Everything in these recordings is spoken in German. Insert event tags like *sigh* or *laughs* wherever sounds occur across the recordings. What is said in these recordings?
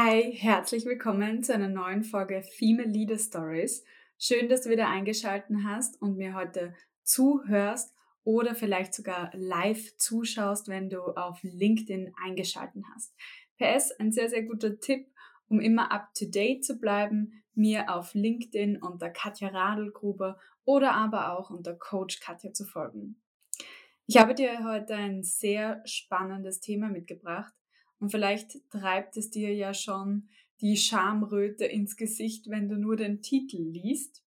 Hi, herzlich willkommen zu einer neuen Folge Female Leader Stories. Schön, dass du wieder eingeschaltet hast und mir heute zuhörst oder vielleicht sogar live zuschaust, wenn du auf LinkedIn eingeschaltet hast. PS, ein sehr, sehr guter Tipp, um immer up to date zu bleiben, mir auf LinkedIn unter Katja Radelgruber oder aber auch unter Coach Katja zu folgen. Ich habe dir heute ein sehr spannendes Thema mitgebracht und vielleicht treibt es dir ja schon die Schamröte ins Gesicht, wenn du nur den Titel liest,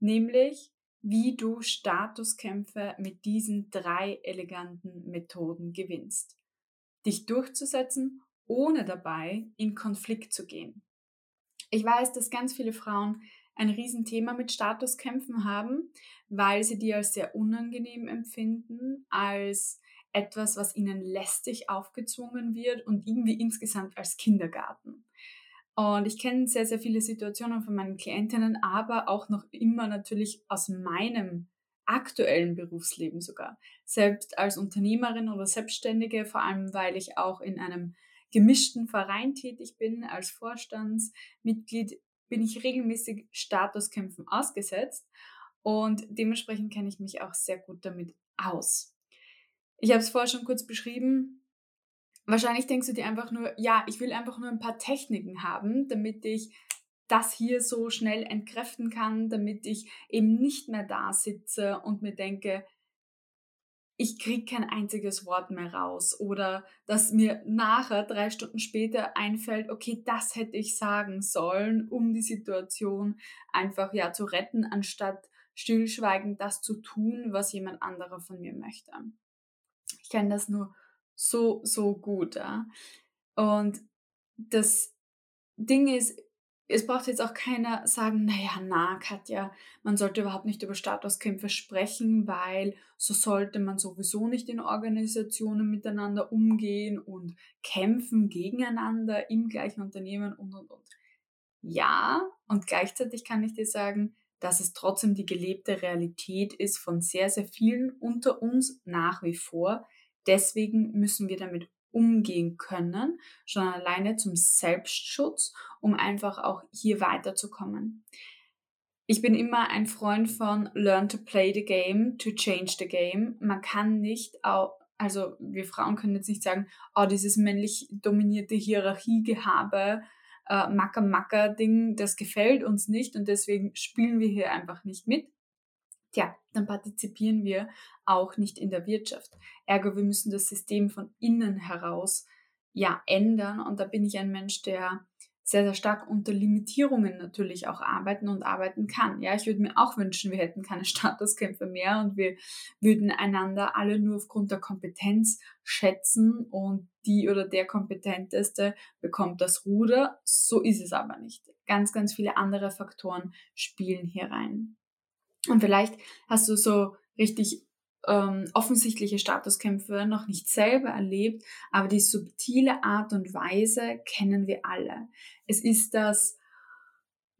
nämlich wie du Statuskämpfe mit diesen drei eleganten Methoden gewinnst. Dich durchzusetzen, ohne dabei in Konflikt zu gehen. Ich weiß, dass ganz viele Frauen ein Riesenthema mit Statuskämpfen haben, weil sie die als sehr unangenehm empfinden, als etwas, was ihnen lästig aufgezwungen wird und irgendwie insgesamt als Kindergarten. Und ich kenne sehr, sehr viele Situationen von meinen Klientinnen, aber auch noch immer natürlich aus meinem aktuellen Berufsleben sogar. Selbst als Unternehmerin oder Selbstständige, vor allem weil ich auch in einem gemischten Verein tätig bin, als Vorstandsmitglied, bin ich regelmäßig Statuskämpfen ausgesetzt und dementsprechend kenne ich mich auch sehr gut damit aus. Ich habe es vorher schon kurz beschrieben. Wahrscheinlich denkst du dir einfach nur, ja, ich will einfach nur ein paar Techniken haben, damit ich das hier so schnell entkräften kann, damit ich eben nicht mehr da sitze und mir denke, ich kriege kein einziges Wort mehr raus oder dass mir nachher drei Stunden später einfällt, okay, das hätte ich sagen sollen, um die Situation einfach ja zu retten, anstatt stillschweigend das zu tun, was jemand anderer von mir möchte. Kenne das nur so, so gut. Ja? Und das Ding ist, es braucht jetzt auch keiner sagen, naja, na, Katja, man sollte überhaupt nicht über Statuskämpfe sprechen, weil so sollte man sowieso nicht in Organisationen miteinander umgehen und kämpfen gegeneinander im gleichen Unternehmen und, und, und. Ja, und gleichzeitig kann ich dir sagen, dass es trotzdem die gelebte Realität ist von sehr, sehr vielen unter uns nach wie vor. Deswegen müssen wir damit umgehen können, schon alleine zum Selbstschutz, um einfach auch hier weiterzukommen. Ich bin immer ein Freund von Learn to play the game, to change the game. Man kann nicht auch, also wir Frauen können jetzt nicht sagen, oh, dieses männlich dominierte Hierarchiegehabe äh, Macker-Macker-Ding, das gefällt uns nicht und deswegen spielen wir hier einfach nicht mit. Tja, dann partizipieren wir auch nicht in der Wirtschaft. Ergo, wir müssen das System von innen heraus ja ändern und da bin ich ein Mensch, der sehr, sehr stark unter Limitierungen natürlich auch arbeiten und arbeiten kann. Ja, ich würde mir auch wünschen, wir hätten keine *laughs* Statuskämpfe mehr und wir würden einander alle nur aufgrund der Kompetenz schätzen und die oder der Kompetenteste bekommt das Ruder. So ist es aber nicht. Ganz, ganz viele andere Faktoren spielen hier rein. Und vielleicht hast du so richtig ähm, offensichtliche Statuskämpfe noch nicht selber erlebt, aber die subtile Art und Weise kennen wir alle. Es ist das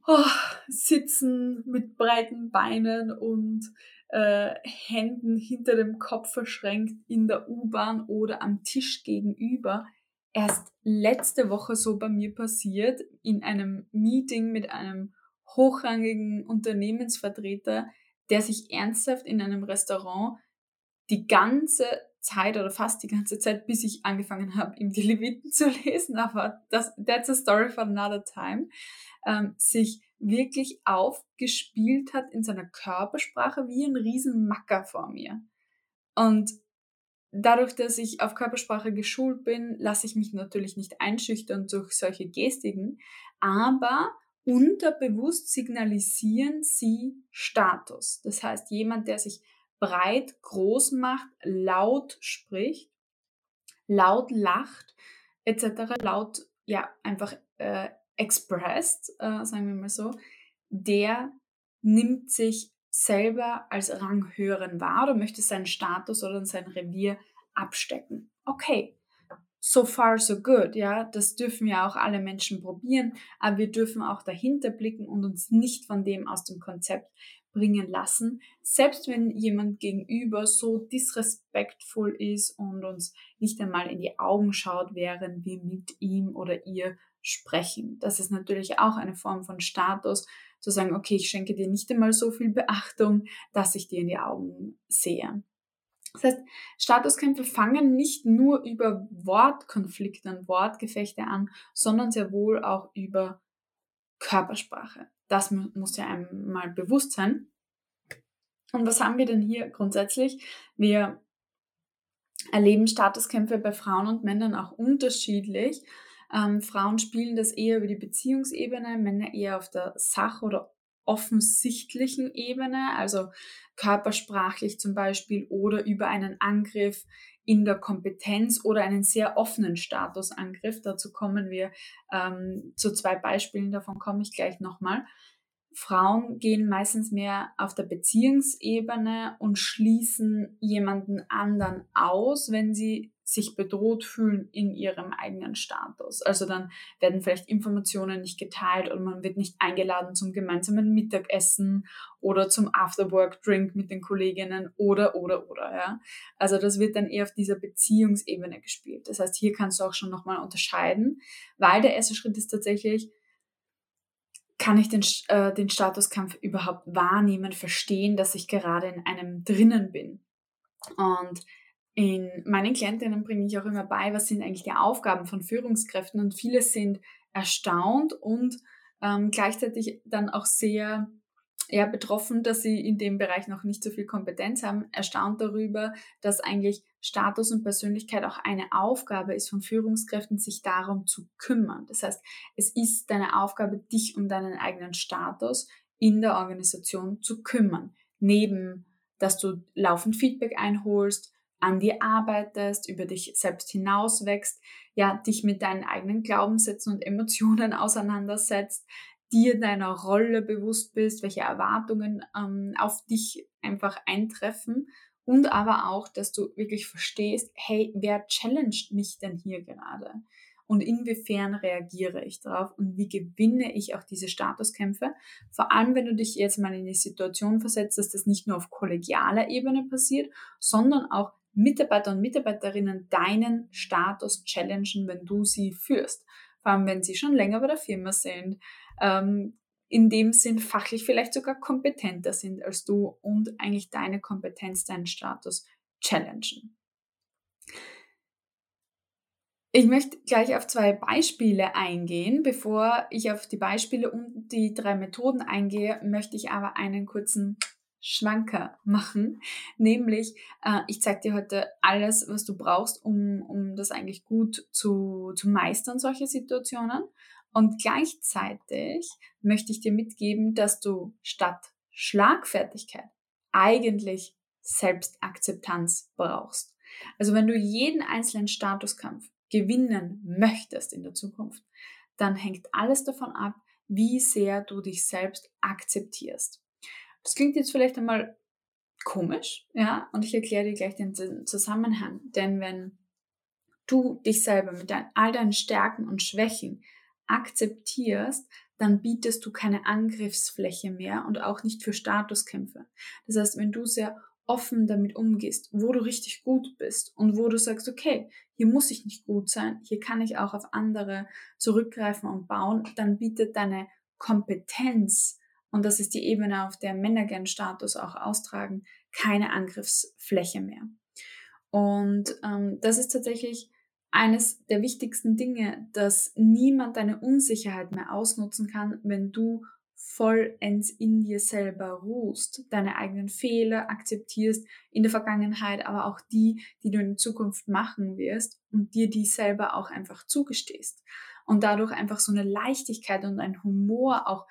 oh, Sitzen mit breiten Beinen und äh, Händen hinter dem Kopf verschränkt in der U-Bahn oder am Tisch gegenüber. Erst letzte Woche so bei mir passiert, in einem Meeting mit einem hochrangigen Unternehmensvertreter, der sich ernsthaft in einem Restaurant die ganze Zeit oder fast die ganze Zeit, bis ich angefangen habe, ihm die Leviten zu lesen, aber das, that's a story for another time, ähm, sich wirklich aufgespielt hat in seiner Körpersprache wie ein Riesenmacker vor mir. Und dadurch, dass ich auf Körpersprache geschult bin, lasse ich mich natürlich nicht einschüchtern durch solche Gestiken, aber unterbewusst signalisieren sie Status. Das heißt, jemand, der sich breit, groß macht, laut spricht, laut lacht, etc., laut, ja, einfach äh, expressed, äh, sagen wir mal so, der nimmt sich selber als Ranghöheren wahr oder möchte seinen Status oder sein Revier abstecken. Okay, so far so good, ja, das dürfen ja auch alle Menschen probieren, aber wir dürfen auch dahinter blicken und uns nicht von dem aus dem Konzept bringen lassen, selbst wenn jemand gegenüber so disrespektvoll ist und uns nicht einmal in die Augen schaut, während wir mit ihm oder ihr sprechen. Das ist natürlich auch eine Form von Status, zu sagen, okay, ich schenke dir nicht einmal so viel Beachtung, dass ich dir in die Augen sehe. Das heißt, Statuskämpfe fangen nicht nur über Wortkonflikte und Wortgefechte an, sondern sehr wohl auch über Körpersprache. Das muss ja einmal bewusst sein. Und was haben wir denn hier grundsätzlich? Wir erleben Statuskämpfe bei Frauen und Männern auch unterschiedlich. Ähm, Frauen spielen das eher über die Beziehungsebene, Männer eher auf der Sach- oder offensichtlichen Ebene, also körpersprachlich zum Beispiel oder über einen Angriff in der Kompetenz oder einen sehr offenen Statusangriff. Dazu kommen wir ähm, zu zwei Beispielen, davon komme ich gleich nochmal. Frauen gehen meistens mehr auf der Beziehungsebene und schließen jemanden anderen aus, wenn sie sich bedroht fühlen in ihrem eigenen Status. Also dann werden vielleicht Informationen nicht geteilt oder man wird nicht eingeladen zum gemeinsamen Mittagessen oder zum Afterwork-Drink mit den Kolleginnen oder, oder, oder, ja. Also das wird dann eher auf dieser Beziehungsebene gespielt. Das heißt, hier kannst du auch schon nochmal unterscheiden, weil der erste Schritt ist tatsächlich, kann ich den, äh, den Statuskampf überhaupt wahrnehmen, verstehen, dass ich gerade in einem drinnen bin. Und in meinen Klientinnen bringe ich auch immer bei, was sind eigentlich die Aufgaben von Führungskräften und viele sind erstaunt und ähm, gleichzeitig dann auch sehr eher betroffen, dass sie in dem Bereich noch nicht so viel Kompetenz haben, erstaunt darüber, dass eigentlich Status und Persönlichkeit auch eine Aufgabe ist von Führungskräften, sich darum zu kümmern. Das heißt, es ist deine Aufgabe, dich um deinen eigenen Status in der Organisation zu kümmern. Neben, dass du laufend Feedback einholst, an dir arbeitest, über dich selbst hinauswächst, ja, dich mit deinen eigenen Glaubenssätzen und Emotionen *laughs* auseinandersetzt, dir deiner Rolle bewusst bist, welche Erwartungen ähm, auf dich einfach eintreffen und aber auch, dass du wirklich verstehst, hey, wer challenged mich denn hier gerade? Und inwiefern reagiere ich darauf und wie gewinne ich auch diese Statuskämpfe? Vor allem, wenn du dich jetzt mal in die Situation versetzt, dass das nicht nur auf kollegialer Ebene passiert, sondern auch Mitarbeiter und Mitarbeiterinnen deinen Status challengen, wenn du sie führst. Vor allem, wenn sie schon länger bei der Firma sind, ähm, in dem Sinn fachlich vielleicht sogar kompetenter sind als du und eigentlich deine Kompetenz, deinen Status challengen. Ich möchte gleich auf zwei Beispiele eingehen. Bevor ich auf die Beispiele und die drei Methoden eingehe, möchte ich aber einen kurzen Schwanker machen. *laughs* Nämlich, äh, ich zeige dir heute alles, was du brauchst, um, um das eigentlich gut zu, zu meistern, solche Situationen. Und gleichzeitig möchte ich dir mitgeben, dass du statt Schlagfertigkeit eigentlich Selbstakzeptanz brauchst. Also wenn du jeden einzelnen Statuskampf gewinnen möchtest in der Zukunft, dann hängt alles davon ab, wie sehr du dich selbst akzeptierst. Das klingt jetzt vielleicht einmal komisch, ja, und ich erkläre dir gleich den Zusammenhang. Denn wenn du dich selber mit dein, all deinen Stärken und Schwächen akzeptierst, dann bietest du keine Angriffsfläche mehr und auch nicht für Statuskämpfe. Das heißt, wenn du sehr offen damit umgehst, wo du richtig gut bist und wo du sagst, okay, hier muss ich nicht gut sein, hier kann ich auch auf andere zurückgreifen und bauen, dann bietet deine Kompetenz, und das ist die Ebene, auf der Männer gern Status auch austragen, keine Angriffsfläche mehr. Und ähm, das ist tatsächlich eines der wichtigsten Dinge, dass niemand deine Unsicherheit mehr ausnutzen kann, wenn du vollends in dir selber ruhst, deine eigenen Fehler akzeptierst in der Vergangenheit, aber auch die, die du in Zukunft machen wirst und dir die selber auch einfach zugestehst und dadurch einfach so eine Leichtigkeit und ein Humor auch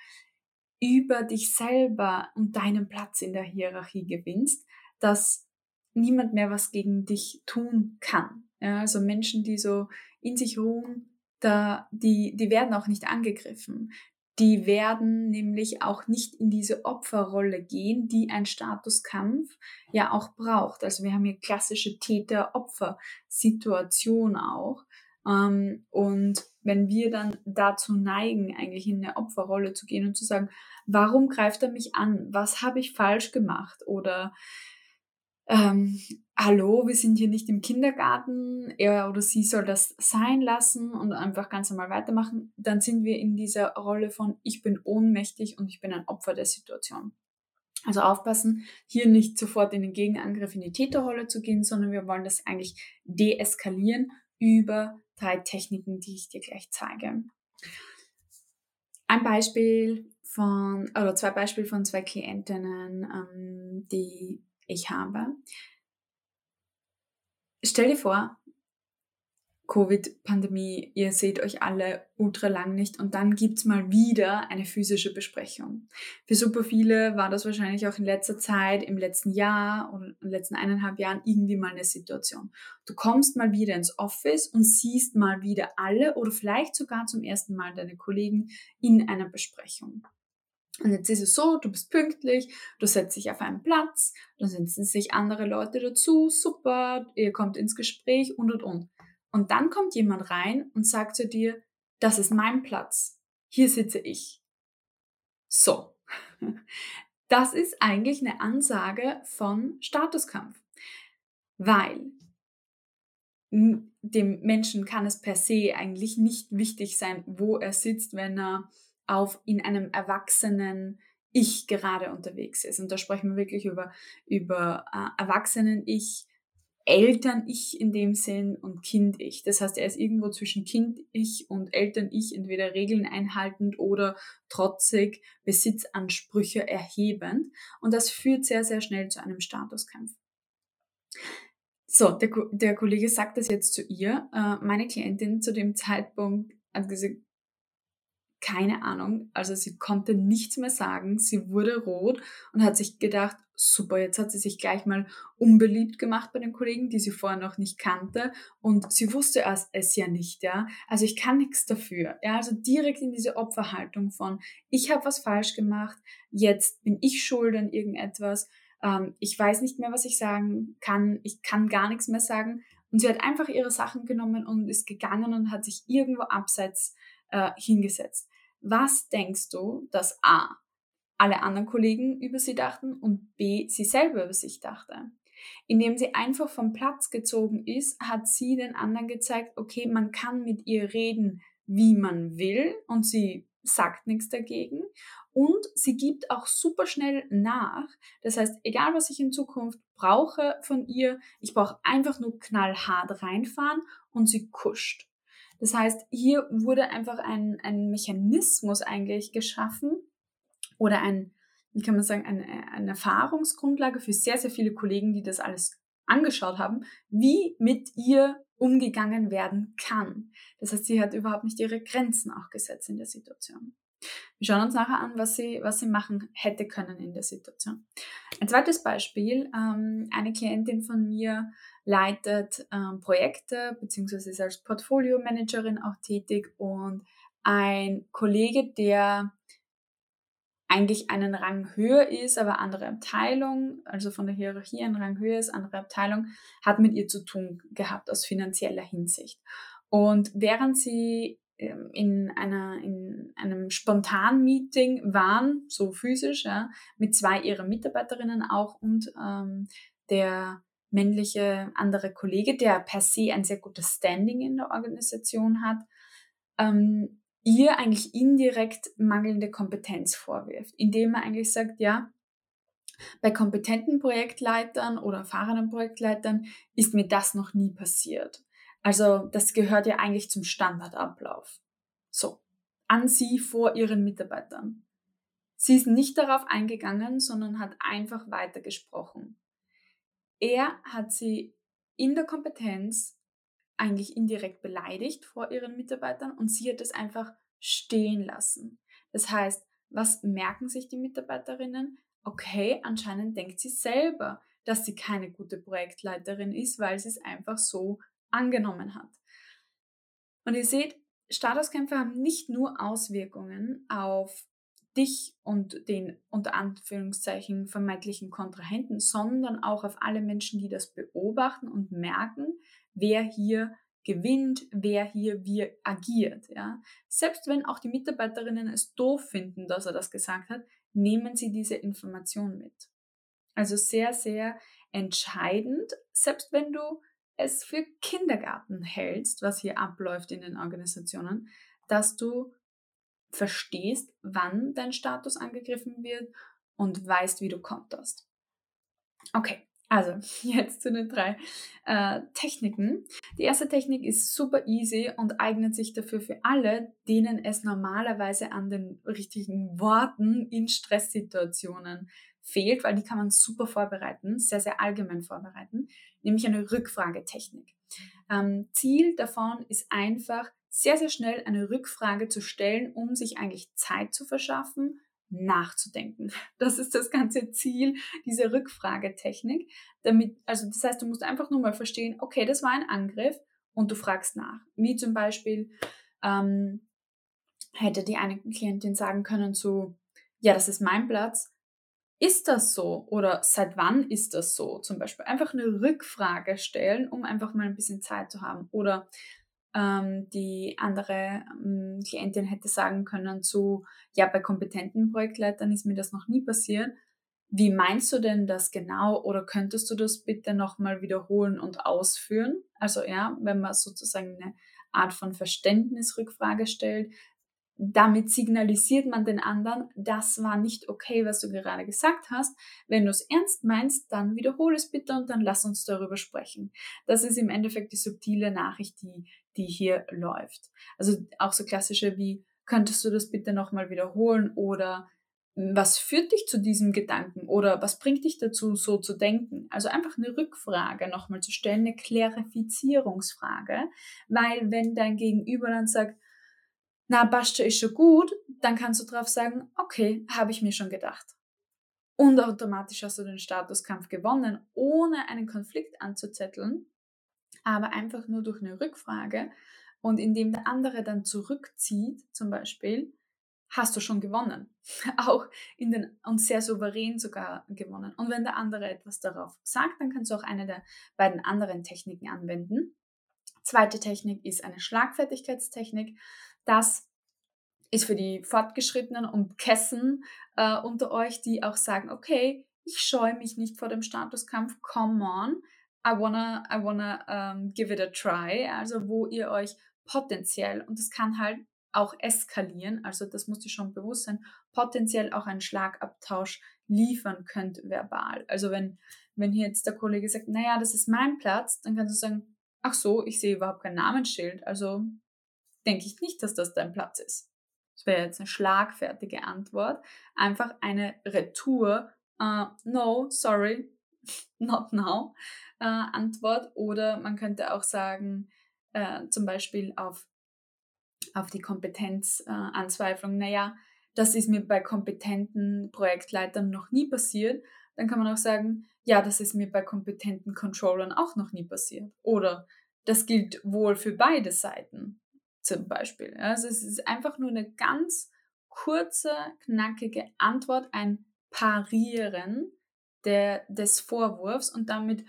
über dich selber und deinen Platz in der Hierarchie gewinnst, dass niemand mehr was gegen dich tun kann. Ja, also Menschen, die so in sich ruhen, da, die, die werden auch nicht angegriffen. Die werden nämlich auch nicht in diese Opferrolle gehen, die ein Statuskampf ja auch braucht. Also wir haben hier klassische Täter-Opfer-Situation auch. Ähm, und wenn wir dann dazu neigen, eigentlich in eine Opferrolle zu gehen und zu sagen, warum greift er mich an? Was habe ich falsch gemacht? Oder ähm, hallo, wir sind hier nicht im Kindergarten, er oder sie soll das sein lassen und einfach ganz normal weitermachen, dann sind wir in dieser Rolle von ich bin ohnmächtig und ich bin ein Opfer der Situation. Also aufpassen, hier nicht sofort in den Gegenangriff in die Täterrolle zu gehen, sondern wir wollen das eigentlich deeskalieren über Techniken, die ich dir gleich zeige. Ein Beispiel von, oder zwei Beispiele von zwei Klientinnen, ähm, die ich habe. Stell dir vor, Covid-Pandemie, ihr seht euch alle ultra lang nicht und dann gibt's mal wieder eine physische Besprechung. Für super viele war das wahrscheinlich auch in letzter Zeit, im letzten Jahr oder in den letzten eineinhalb Jahren irgendwie mal eine Situation. Du kommst mal wieder ins Office und siehst mal wieder alle oder vielleicht sogar zum ersten Mal deine Kollegen in einer Besprechung. Und jetzt ist es so, du bist pünktlich, du setzt dich auf einen Platz, dann setzen sich andere Leute dazu, super, ihr kommt ins Gespräch und und und. Und dann kommt jemand rein und sagt zu dir, das ist mein Platz. Hier sitze ich. So. *laughs* Das ist eigentlich eine Ansage von Statuskampf. Weil dem Menschen kann es per se eigentlich nicht wichtig sein, wo er sitzt, wenn er auf in einem erwachsenen Ich gerade unterwegs ist. Und da sprechen wir wirklich über, über äh, Erwachsenen-Ich, Eltern-Ich in dem Sinn und Kind-Ich. Das heißt, er ist irgendwo zwischen Kind-Ich und Eltern-Ich, entweder Regeln einhaltend oder trotzig, Besitzansprüche erhebend. Und das führt sehr, sehr schnell zu einem Statuskampf. So, der, der Kollege sagt das jetzt zu ihr. Äh, meine Klientin zu dem Zeitpunkt hat gesagt, keine Ahnung, also sie konnte nichts mehr sagen, sie wurde rot und hat sich gedacht, super, jetzt hat sie sich gleich mal unbeliebt gemacht bei den Kollegen, die sie vorher noch nicht kannte und sie wusste es ja nicht, ja. Also ich kann nichts dafür, ja. Also direkt in diese Opferhaltung von, ich habe was falsch gemacht, jetzt bin ich schuld an irgendetwas, ähm, ich weiß nicht mehr, was ich sagen kann, ich kann gar nichts mehr sagen und sie hat einfach ihre Sachen genommen und ist gegangen und hat sich irgendwo abseits äh, hingesetzt. Was denkst du, dass A, alle anderen Kollegen über sie dachten und B, sie selber über sich dachte? Indem sie einfach vom Platz gezogen ist, hat sie den anderen gezeigt, okay, man kann mit ihr reden, wie man will und sie sagt nichts dagegen und sie gibt auch super schnell nach. Das heißt, egal was ich in Zukunft brauche von ihr, ich brauche einfach nur knallhart reinfahren und sie kuscht. Das heißt, hier wurde einfach ein, ein Mechanismus eigentlich geschaffen oder ein, wie kann man sagen, eine, eine Erfahrungsgrundlage für sehr, sehr viele Kollegen, die das alles angeschaut haben, wie mit ihr umgegangen werden kann. Das heißt, sie hat überhaupt nicht ihre Grenzen auch gesetzt in der Situation. Wir schauen uns nachher an, was sie, was sie machen hätte können in der Situation. Ein zweites Beispiel, ähm, eine Klientin von mir leitet ähm, Projekte beziehungsweise ist als Portfolio-Managerin auch tätig und ein Kollege, der eigentlich einen Rang höher ist, aber andere Abteilung, also von der Hierarchie einen Rang höher ist, andere Abteilung, hat mit ihr zu tun gehabt aus finanzieller Hinsicht. Und während sie ähm, in, einer, in einem spontanen Meeting waren, so physisch, ja, mit zwei ihrer Mitarbeiterinnen auch und ähm, der männliche andere Kollege, der per se ein sehr gutes Standing in der Organisation hat, ähm, ihr eigentlich indirekt mangelnde Kompetenz vorwirft, indem er eigentlich sagt, ja, bei kompetenten Projektleitern oder erfahrenen Projektleitern ist mir das noch nie passiert. Also das gehört ja eigentlich zum Standardablauf. So, an sie vor ihren Mitarbeitern. Sie ist nicht darauf eingegangen, sondern hat einfach weitergesprochen. Er hat sie in der Kompetenz eigentlich indirekt beleidigt vor ihren Mitarbeitern und sie hat es einfach stehen lassen. Das heißt, was merken sich die Mitarbeiterinnen? Okay, anscheinend denkt sie selber, dass sie keine gute Projektleiterin ist, weil sie es einfach so angenommen hat. Und ihr seht, Statuskämpfe haben nicht nur Auswirkungen auf dich und den unter Anführungszeichen vermeintlichen Kontrahenten, sondern auch auf alle Menschen, die das beobachten und merken, wer hier gewinnt, wer hier wie agiert. Ja. Selbst wenn auch die Mitarbeiterinnen es doof finden, dass er das gesagt hat, nehmen sie diese Information mit. Also sehr, sehr entscheidend, selbst wenn du es für Kindergarten hältst, was hier abläuft in den Organisationen, dass du verstehst, wann dein Status angegriffen wird und weißt, wie du konterst. Okay, also *laughs* jetzt zu den drei äh, Techniken. Die erste Technik ist super easy und eignet sich dafür für alle, denen es normalerweise an den richtigen Worten in Stresssituationen fehlt, weil die kann man super vorbereiten, sehr, sehr allgemein vorbereiten, nämlich eine Rückfragetechnik. Ähm, Ziel davon ist einfach, sehr, sehr schnell eine Rückfrage zu stellen, um sich eigentlich Zeit zu verschaffen, nachzudenken. *laughs* Das ist das ganze Ziel dieser Rückfragetechnik. Damit, also das heißt, du musst einfach nur mal verstehen, okay, das war ein Angriff und du fragst nach. Wie zum Beispiel ähm, hätte die eine Klientin sagen können so, ja, das ist mein Platz. Ist das so? Oder seit wann ist das so? Zum Beispiel einfach eine Rückfrage stellen, um einfach mal ein bisschen Zeit zu haben. Oder ähm, die andere ähm, Klientin hätte sagen können zu, ja, bei kompetenten Projektleitern ist mir das noch nie passiert. Wie meinst du denn das genau? Oder könntest du das bitte nochmal wiederholen und ausführen? Also ja, wenn man sozusagen eine Art von Verständnisrückfrage stellt, damit signalisiert man den anderen, das war nicht okay, was du gerade gesagt hast. Wenn du es ernst meinst, dann wiederhole es bitte und dann lass uns darüber sprechen. Das ist im Endeffekt die subtile Nachricht, die, die hier läuft. Also auch so klassische wie, könntest du das bitte nochmal wiederholen oder hm, was führt dich zu diesem Gedanken oder was bringt dich dazu, so zu denken? Also einfach eine Rückfrage nochmal zu stellen, eine Klarifizierungsfrage, weil wenn dein Gegenüber dann sagt, na, Bascha ist schon gut, dann kannst du drauf sagen, okay, habe ich mir schon gedacht. Und automatisch hast du den Statuskampf gewonnen, ohne einen Konflikt anzuzetteln, aber einfach nur durch eine Rückfrage und indem der andere dann zurückzieht, zum Beispiel, hast du schon gewonnen. *laughs* Auch in den, und sehr souverän sogar gewonnen. Und wenn der andere etwas darauf sagt, dann kannst du auch eine der beiden anderen Techniken anwenden. Zweite Technik ist eine Schlagfertigkeitstechnik. Das ist für die Fortgeschrittenen und Kessen äh, unter euch, die auch sagen, okay, ich scheue mich nicht vor dem Statuskampf, come on, I wanna, I wanna um, give it a try. Also wo ihr euch potenziell, und das kann halt auch eskalieren, also das muss dir schon bewusst sein, potenziell auch einen Schlagabtausch liefern könnt verbal. Also wenn, wenn hier jetzt der Kollege sagt, naja, das ist mein Platz, dann kannst du sagen, ach so, ich sehe überhaupt kein Namensschild, also denke ich nicht, dass das dein Platz ist. Das wäre jetzt eine schlagfertige Antwort. Einfach eine Retour, uh, no, sorry, *laughs* not now, uh, Antwort. Oder man könnte auch sagen, uh, zum Beispiel auf, auf die Kompetenzanzweiflung, naja, das ist mir bei kompetenten Projektleitern noch nie passiert. Dann kann man auch sagen, ja, das ist mir bei kompetenten Controllern auch noch nie passiert. Oder das gilt wohl für beide Seiten zum Beispiel. Also es ist einfach nur eine ganz kurze, knackige Antwort, ein Parieren der, des Vorwurfs und damit,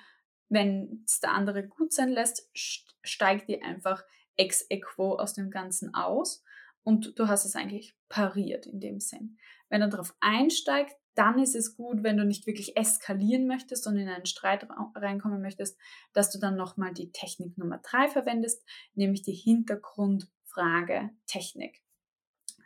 wenn es der andere gut sein lässt, steigt die einfach ex equo aus dem Ganzen aus und du hast es eigentlich pariert in dem Sinn. Wenn er darauf einsteigt, dann ist es gut, wenn du nicht wirklich eskalieren möchtest und in einen Streit reinkommen möchtest, dass du dann nochmal die Technik Nummer drei verwendest, nämlich die Hintergrundfrage-Technik.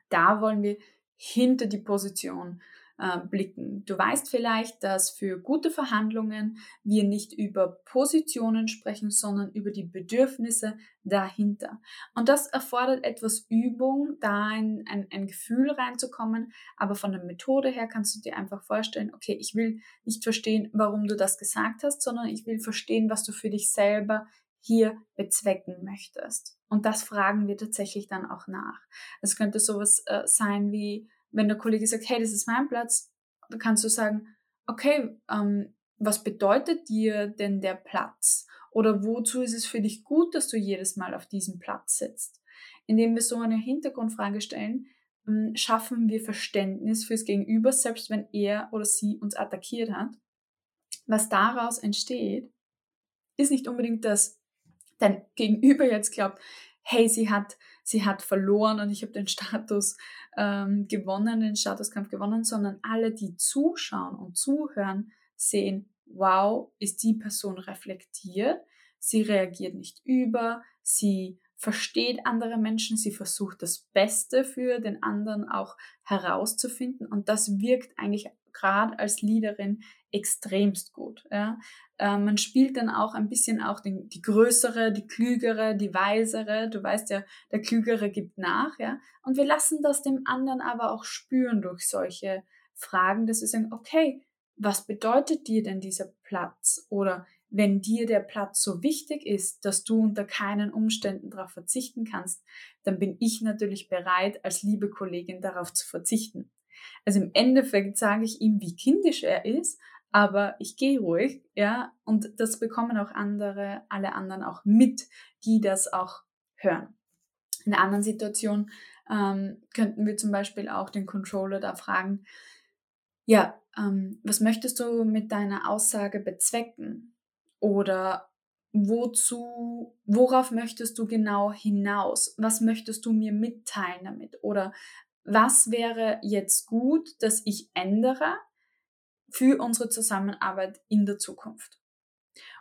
Da wollen wir hinter die Position äh, blicken. Du weißt vielleicht, dass für gute Verhandlungen wir nicht über Positionen sprechen, sondern über die Bedürfnisse dahinter. Und das erfordert etwas Übung, da ein, ein, ein Gefühl reinzukommen. Aber von der Methode her kannst du dir einfach vorstellen, okay, ich will nicht verstehen, warum du das gesagt hast, sondern ich will verstehen, was du für dich selber hier bezwecken möchtest. Und das fragen wir tatsächlich dann auch nach. Es könnte sowas äh, sein wie, wenn der Kollege sagt, hey, das ist mein Platz, dann kannst du sagen, okay, ähm, was bedeutet dir denn der Platz? Oder wozu ist es für dich gut, dass du jedes Mal auf diesem Platz sitzt? Indem wir so eine Hintergrundfrage stellen, ähm, schaffen wir Verständnis fürs Gegenüber, selbst wenn er oder sie uns attackiert hat. Was daraus entsteht, ist nicht unbedingt, dass dein Gegenüber jetzt glaubt, hey, sie hat, sie hat verloren und ich habe den Status ähm, gewonnen, den Statuskampf gewonnen, sondern alle, die zuschauen und zuhören, sehen, wow, ist die Person reflektiert, sie reagiert nicht über, sie versteht andere Menschen, sie versucht das Beste für den anderen auch herauszufinden. Und das wirkt eigentlich gerade als Leaderin extremst gut. Ja. Äh, man spielt dann auch ein bisschen auch den, die größere, die klügere, die weisere. Du weißt ja, der klügere gibt nach, ja. Und wir lassen das dem anderen aber auch spüren durch solche Fragen, dass wir sagen, okay, was bedeutet dir denn dieser Platz? Oder wenn dir der Platz so wichtig ist, dass du unter keinen Umständen darauf verzichten kannst, dann bin ich natürlich bereit, als liebe Kollegin darauf zu verzichten. Also im Endeffekt sage ich ihm, wie kindisch er ist, aber ich gehe ruhig, ja, und das bekommen auch andere, alle anderen auch mit, die das auch hören. In einer anderen Situation ähm, könnten wir zum Beispiel auch den Controller da fragen, ja, ähm, was möchtest du mit deiner Aussage bezwecken? Oder wozu, worauf möchtest du genau hinaus? Was möchtest du mir mitteilen damit? Oder was wäre jetzt gut, dass ich ändere für unsere Zusammenarbeit in der Zukunft?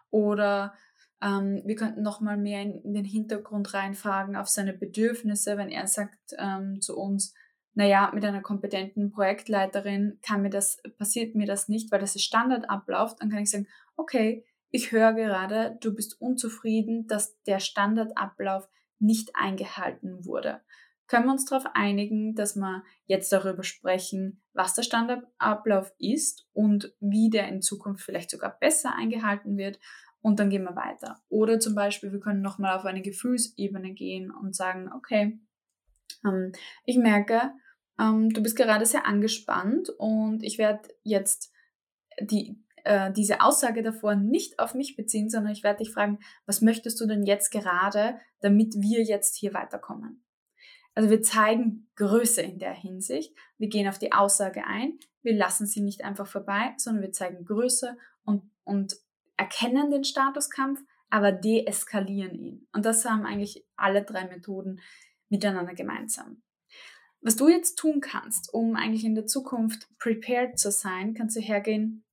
Oder ähm, wir könnten noch mal mehr in, in, den Hintergrund reinfragen auf seine Bedürfnisse, wenn er sagt ähm, zu uns, naja, mit einer kompetenten Projektleiterin kann mir das, passiert mir das nicht, weil das ist Standardablauf, dann kann ich sagen, okay, ich höre gerade, du bist unzufrieden, dass der Standardablauf nicht eingehalten wurde können wir uns darauf einigen, dass wir jetzt darüber sprechen, was der Standardablauf ist und wie der in Zukunft vielleicht sogar besser eingehalten wird. Und dann gehen wir weiter. Oder zum Beispiel, wir können nochmal auf eine Gefühlsebene gehen und sagen, okay, ähm, ich merke, ähm, du bist gerade sehr angespannt und ich werde jetzt die, äh, diese Aussage davor nicht auf mich beziehen, sondern ich werde dich fragen, was möchtest du denn jetzt gerade, damit wir jetzt hier weiterkommen? Also wir zeigen Größe in der Hinsicht. Wir gehen auf die Aussage ein. Wir lassen sie nicht einfach vorbei, sondern wir zeigen Größe und, und erkennen den Statuskampf, aber deeskalieren ihn. Und das haben eigentlich alle drei Methoden miteinander gemeinsam. Was du jetzt tun kannst, um eigentlich in der Zukunft prepared zu sein, kannst du hergehen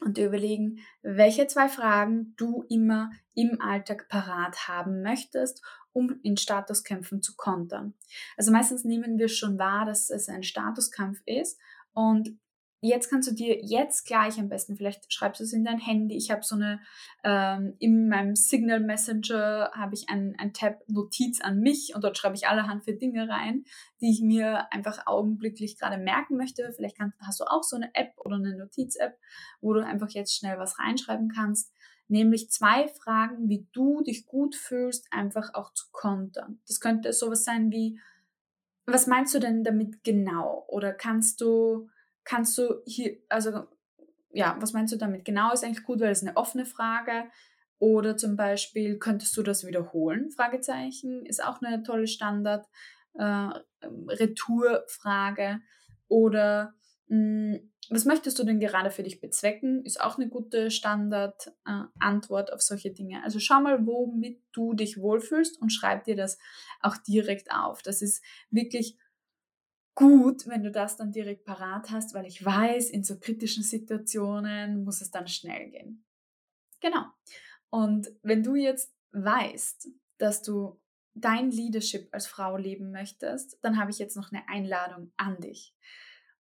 und überlegen, welche zwei Fragen du immer im Alltag parat haben möchtest um in Statuskämpfen zu kontern. Also meistens nehmen wir schon wahr, dass es ein Statuskampf ist und jetzt kannst du dir jetzt gleich am besten, vielleicht schreibst du es in dein Handy. Ich habe so eine, ähm, in meinem Signal Messenger habe ich ein, ein Tab Notiz an mich und dort schreibe ich allerhand für Dinge rein, die ich mir einfach augenblicklich gerade merken möchte. Vielleicht kannst, hast du auch so eine App oder eine Notiz-App, wo du einfach jetzt schnell was reinschreiben kannst nämlich zwei Fragen, wie du dich gut fühlst, einfach auch zu kontern. Das könnte sowas sein wie, was meinst du denn damit genau? Oder kannst du, kannst du hier, also ja, was meinst du damit genau? Ist eigentlich gut, weil es eine offene Frage. Oder zum Beispiel, könntest du das wiederholen? Fragezeichen ist auch eine tolle Standard äh, Retourfrage. Oder mh, hm, was möchtest du denn gerade für dich bezwecken? Ist auch eine gute Standardantwort äh, auf solche Dinge. Also schau mal, womit du dich wohlfühlst und schreib dir das auch direkt auf. Das ist wirklich gut, wenn du das dann direkt parat hast, weil ich weiß, in so kritischen Situationen muss es dann schnell gehen. Genau. Und wenn du jetzt weißt, dass du dein Leadership als Frau leben möchtest, dann habe ich jetzt noch eine Einladung an dich.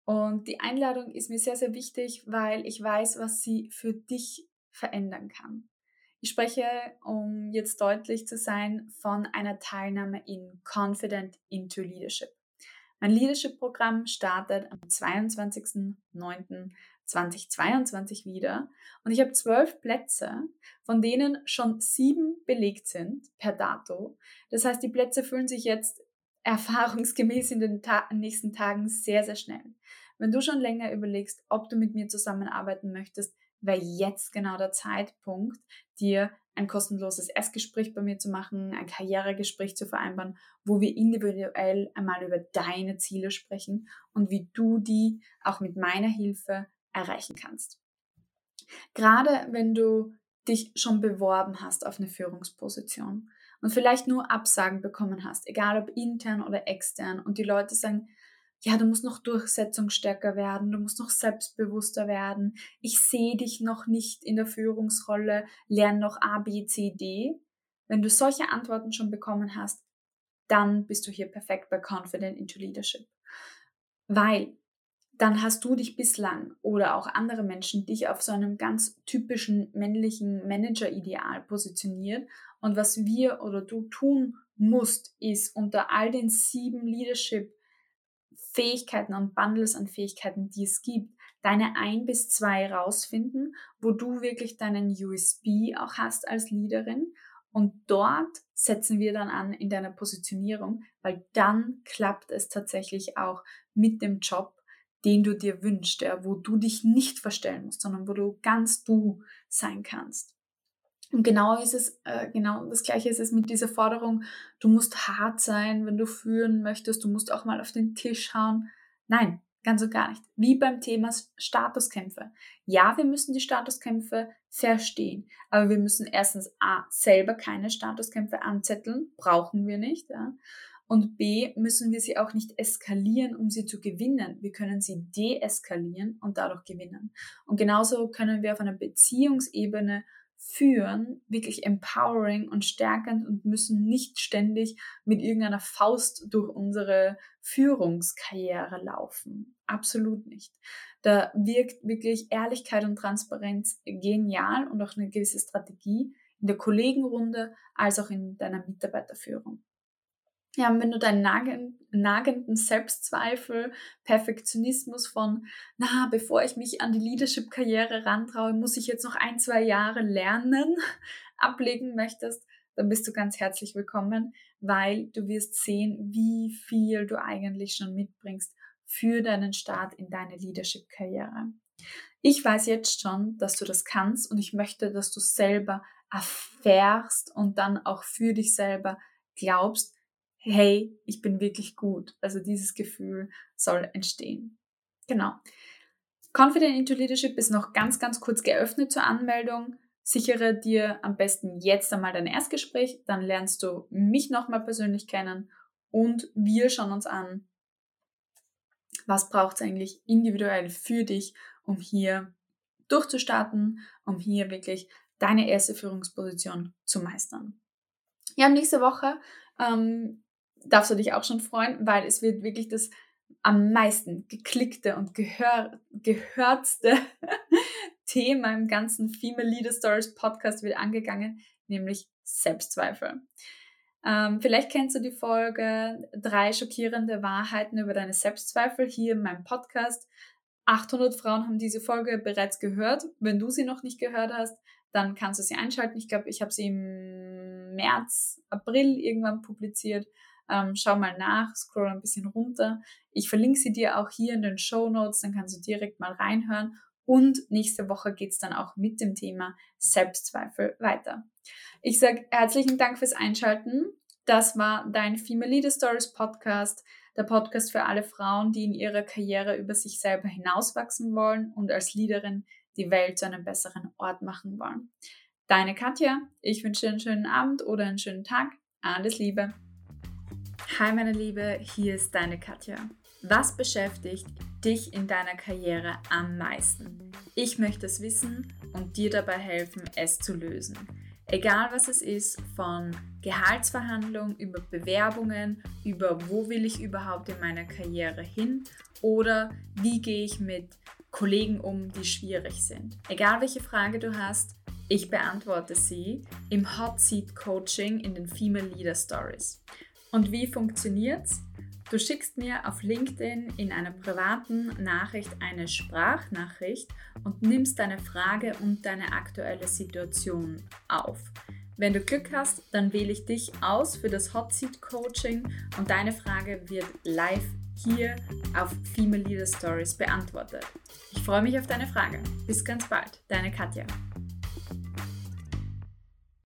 Und die Einladung ist mir sehr, sehr wichtig, weil ich weiß, was sie für dich verändern kann. Ich spreche, um jetzt deutlich zu sein, von einer Teilnahme in Confident into Leadership. Mein Leadership-Programm startet am 22.09.2022 wieder und ich habe zwölf Plätze, von denen schon sieben belegt sind per Dato. Das heißt, die Plätze füllen sich jetzt *laughs* erfahrungsgemäß in den Ta nächsten Tagen sehr, sehr schnell. Wenn du schon länger überlegst, ob du mit mir zusammenarbeiten möchtest, wäre jetzt genau der Zeitpunkt, dir ein kostenloses Erstgespräch bei mir zu machen, ein Karrieregespräch zu vereinbaren, wo wir individuell einmal über deine Ziele sprechen und wie du die auch mit meiner Hilfe erreichen kannst. Gerade wenn du dich schon beworben hast auf eine Führungsposition und vielleicht nur Absagen bekommen hast, egal ob intern oder extern, und die Leute sagen, ja, du musst noch durchsetzungsstärker werden, du musst noch selbstbewusster werden, ich sehe dich noch nicht in der Führungsrolle, lern noch A, B, C, D. Wenn du solche Antworten schon bekommen hast, dann bist du hier perfekt bei Confident into Leadership. Weil dann hast du dich bislang oder auch andere Menschen dich auf so einem ganz typischen männlichen Manager-Ideal positioniert. Und was wir oder du tun musst, ist unter all den sieben Leadership-Fähigkeiten und Bundles an Fähigkeiten, die es gibt, deine ein bis zwei rausfinden, wo du wirklich deinen USB auch hast als Leaderin. Und dort setzen wir dann an in deiner Positionierung, weil dann klappt es tatsächlich auch mit dem Job den du dir wünschst, ja, wo du dich nicht verstellen musst, sondern wo du ganz du sein kannst. Und genau ist es, äh, genau das Gleiche ist es mit dieser Forderung, du musst hart sein, wenn du führen möchtest, du musst auch mal auf den Tisch hauen. Nein, ganz und gar nicht. Wie beim Thema Statuskämpfe. Ja, wir müssen die Statuskämpfe verstehen, aber wir müssen erstens A, selber keine Statuskämpfe anzetteln, brauchen wir nicht, ja. Und B, müssen wir sie auch nicht eskalieren, um sie zu gewinnen. Wir können sie deeskalieren und dadurch gewinnen. Und genauso können wir auf einer Beziehungsebene führen, wirklich empowering und stärkend und müssen nicht ständig mit irgendeiner Faust durch unsere Führungskarriere laufen. Absolut nicht. Da wirkt wirklich Ehrlichkeit und Transparenz genial und auch eine gewisse Strategie in der Kollegenrunde als auch in deiner Mitarbeiterführung ja, wenn du deinen nagenden, Selbstzweifel, Perfektionismus von, na, bevor ich mich an die Leadership-Karriere rantraue, muss ich jetzt noch ein, zwei Jahre lernen, *laughs* ablegen möchtest, dann bist du ganz herzlich willkommen, weil du wirst sehen, wie viel du eigentlich schon mitbringst für deinen Start in deine Leadership-Karriere. Ich weiß jetzt schon, dass du das kannst und ich möchte, dass du selber erfährst und dann auch für dich selber glaubst, hey, ich bin wirklich gut. Also dieses Gefühl soll entstehen. Genau. Confident into Leadership ist noch ganz, ganz kurz geöffnet zur Anmeldung. Sichere dir am besten jetzt einmal dein Erstgespräch, dann lernst du mich nochmal persönlich kennen und wir schauen uns an, was braucht es eigentlich individuell für dich, um hier durchzustarten, um hier wirklich deine erste Führungsposition zu meistern. Ja, nächste Woche ähm, darfst du dich auch schon freuen, weil es wird wirklich das am meisten geklickte und gehör, gehörtste *laughs* Thema im ganzen Female Leader Stories Podcast wird angegangen, nämlich Selbstzweifel. Ähm, vielleicht kennst du die Folge drei schockierende Wahrheiten über deine Selbstzweifel hier in meinem Podcast. 800 Frauen haben diese Folge bereits gehört. Wenn du sie noch nicht gehört hast, dann kannst du sie einschalten. Ich glaube, ich habe sie im März, April irgendwann publiziert. Ähm, schau mal nach, scroll ein bisschen runter. Ich verlinke sie dir auch hier in den Show Notes, dann kannst du direkt mal reinhören. Und nächste Woche geht's dann auch mit dem Thema Selbstzweifel weiter. Ich sage herzlichen Dank fürs Einschalten. Das war dein Female Leader Stories Podcast, der Podcast für alle Frauen, die in ihrer Karriere über sich selber hinauswachsen wollen und als Leaderin die Welt zu einem besseren Ort machen wollen. Deine Katja, ich wünsche dir einen schönen Abend oder einen schönen Tag. Alles Liebe. Hi meine Liebe, hier ist deine Katja. Was beschäftigt dich in deiner Karriere am meisten? Ich möchte es wissen und dir dabei helfen, es zu lösen. Egal was es ist, von Gehaltsverhandlungen über Bewerbungen, über wo will ich überhaupt in meiner Karriere hin oder wie gehe ich mit Kollegen um, die schwierig sind. Egal welche Frage du hast, ich beantworte sie im Hot Seat Coaching in den Female Leader Stories. Und wie funktioniert's? Du schickst mir auf LinkedIn in einer privaten Nachricht eine Sprachnachricht und nimmst deine Frage und deine aktuelle Situation auf. Wenn du Glück hast, dann wähle ich dich aus für das Hot Seat Coaching und deine Frage wird live hier auf Female Leader Stories beantwortet. Ich freue mich auf deine Frage. Bis ganz bald, deine Katja.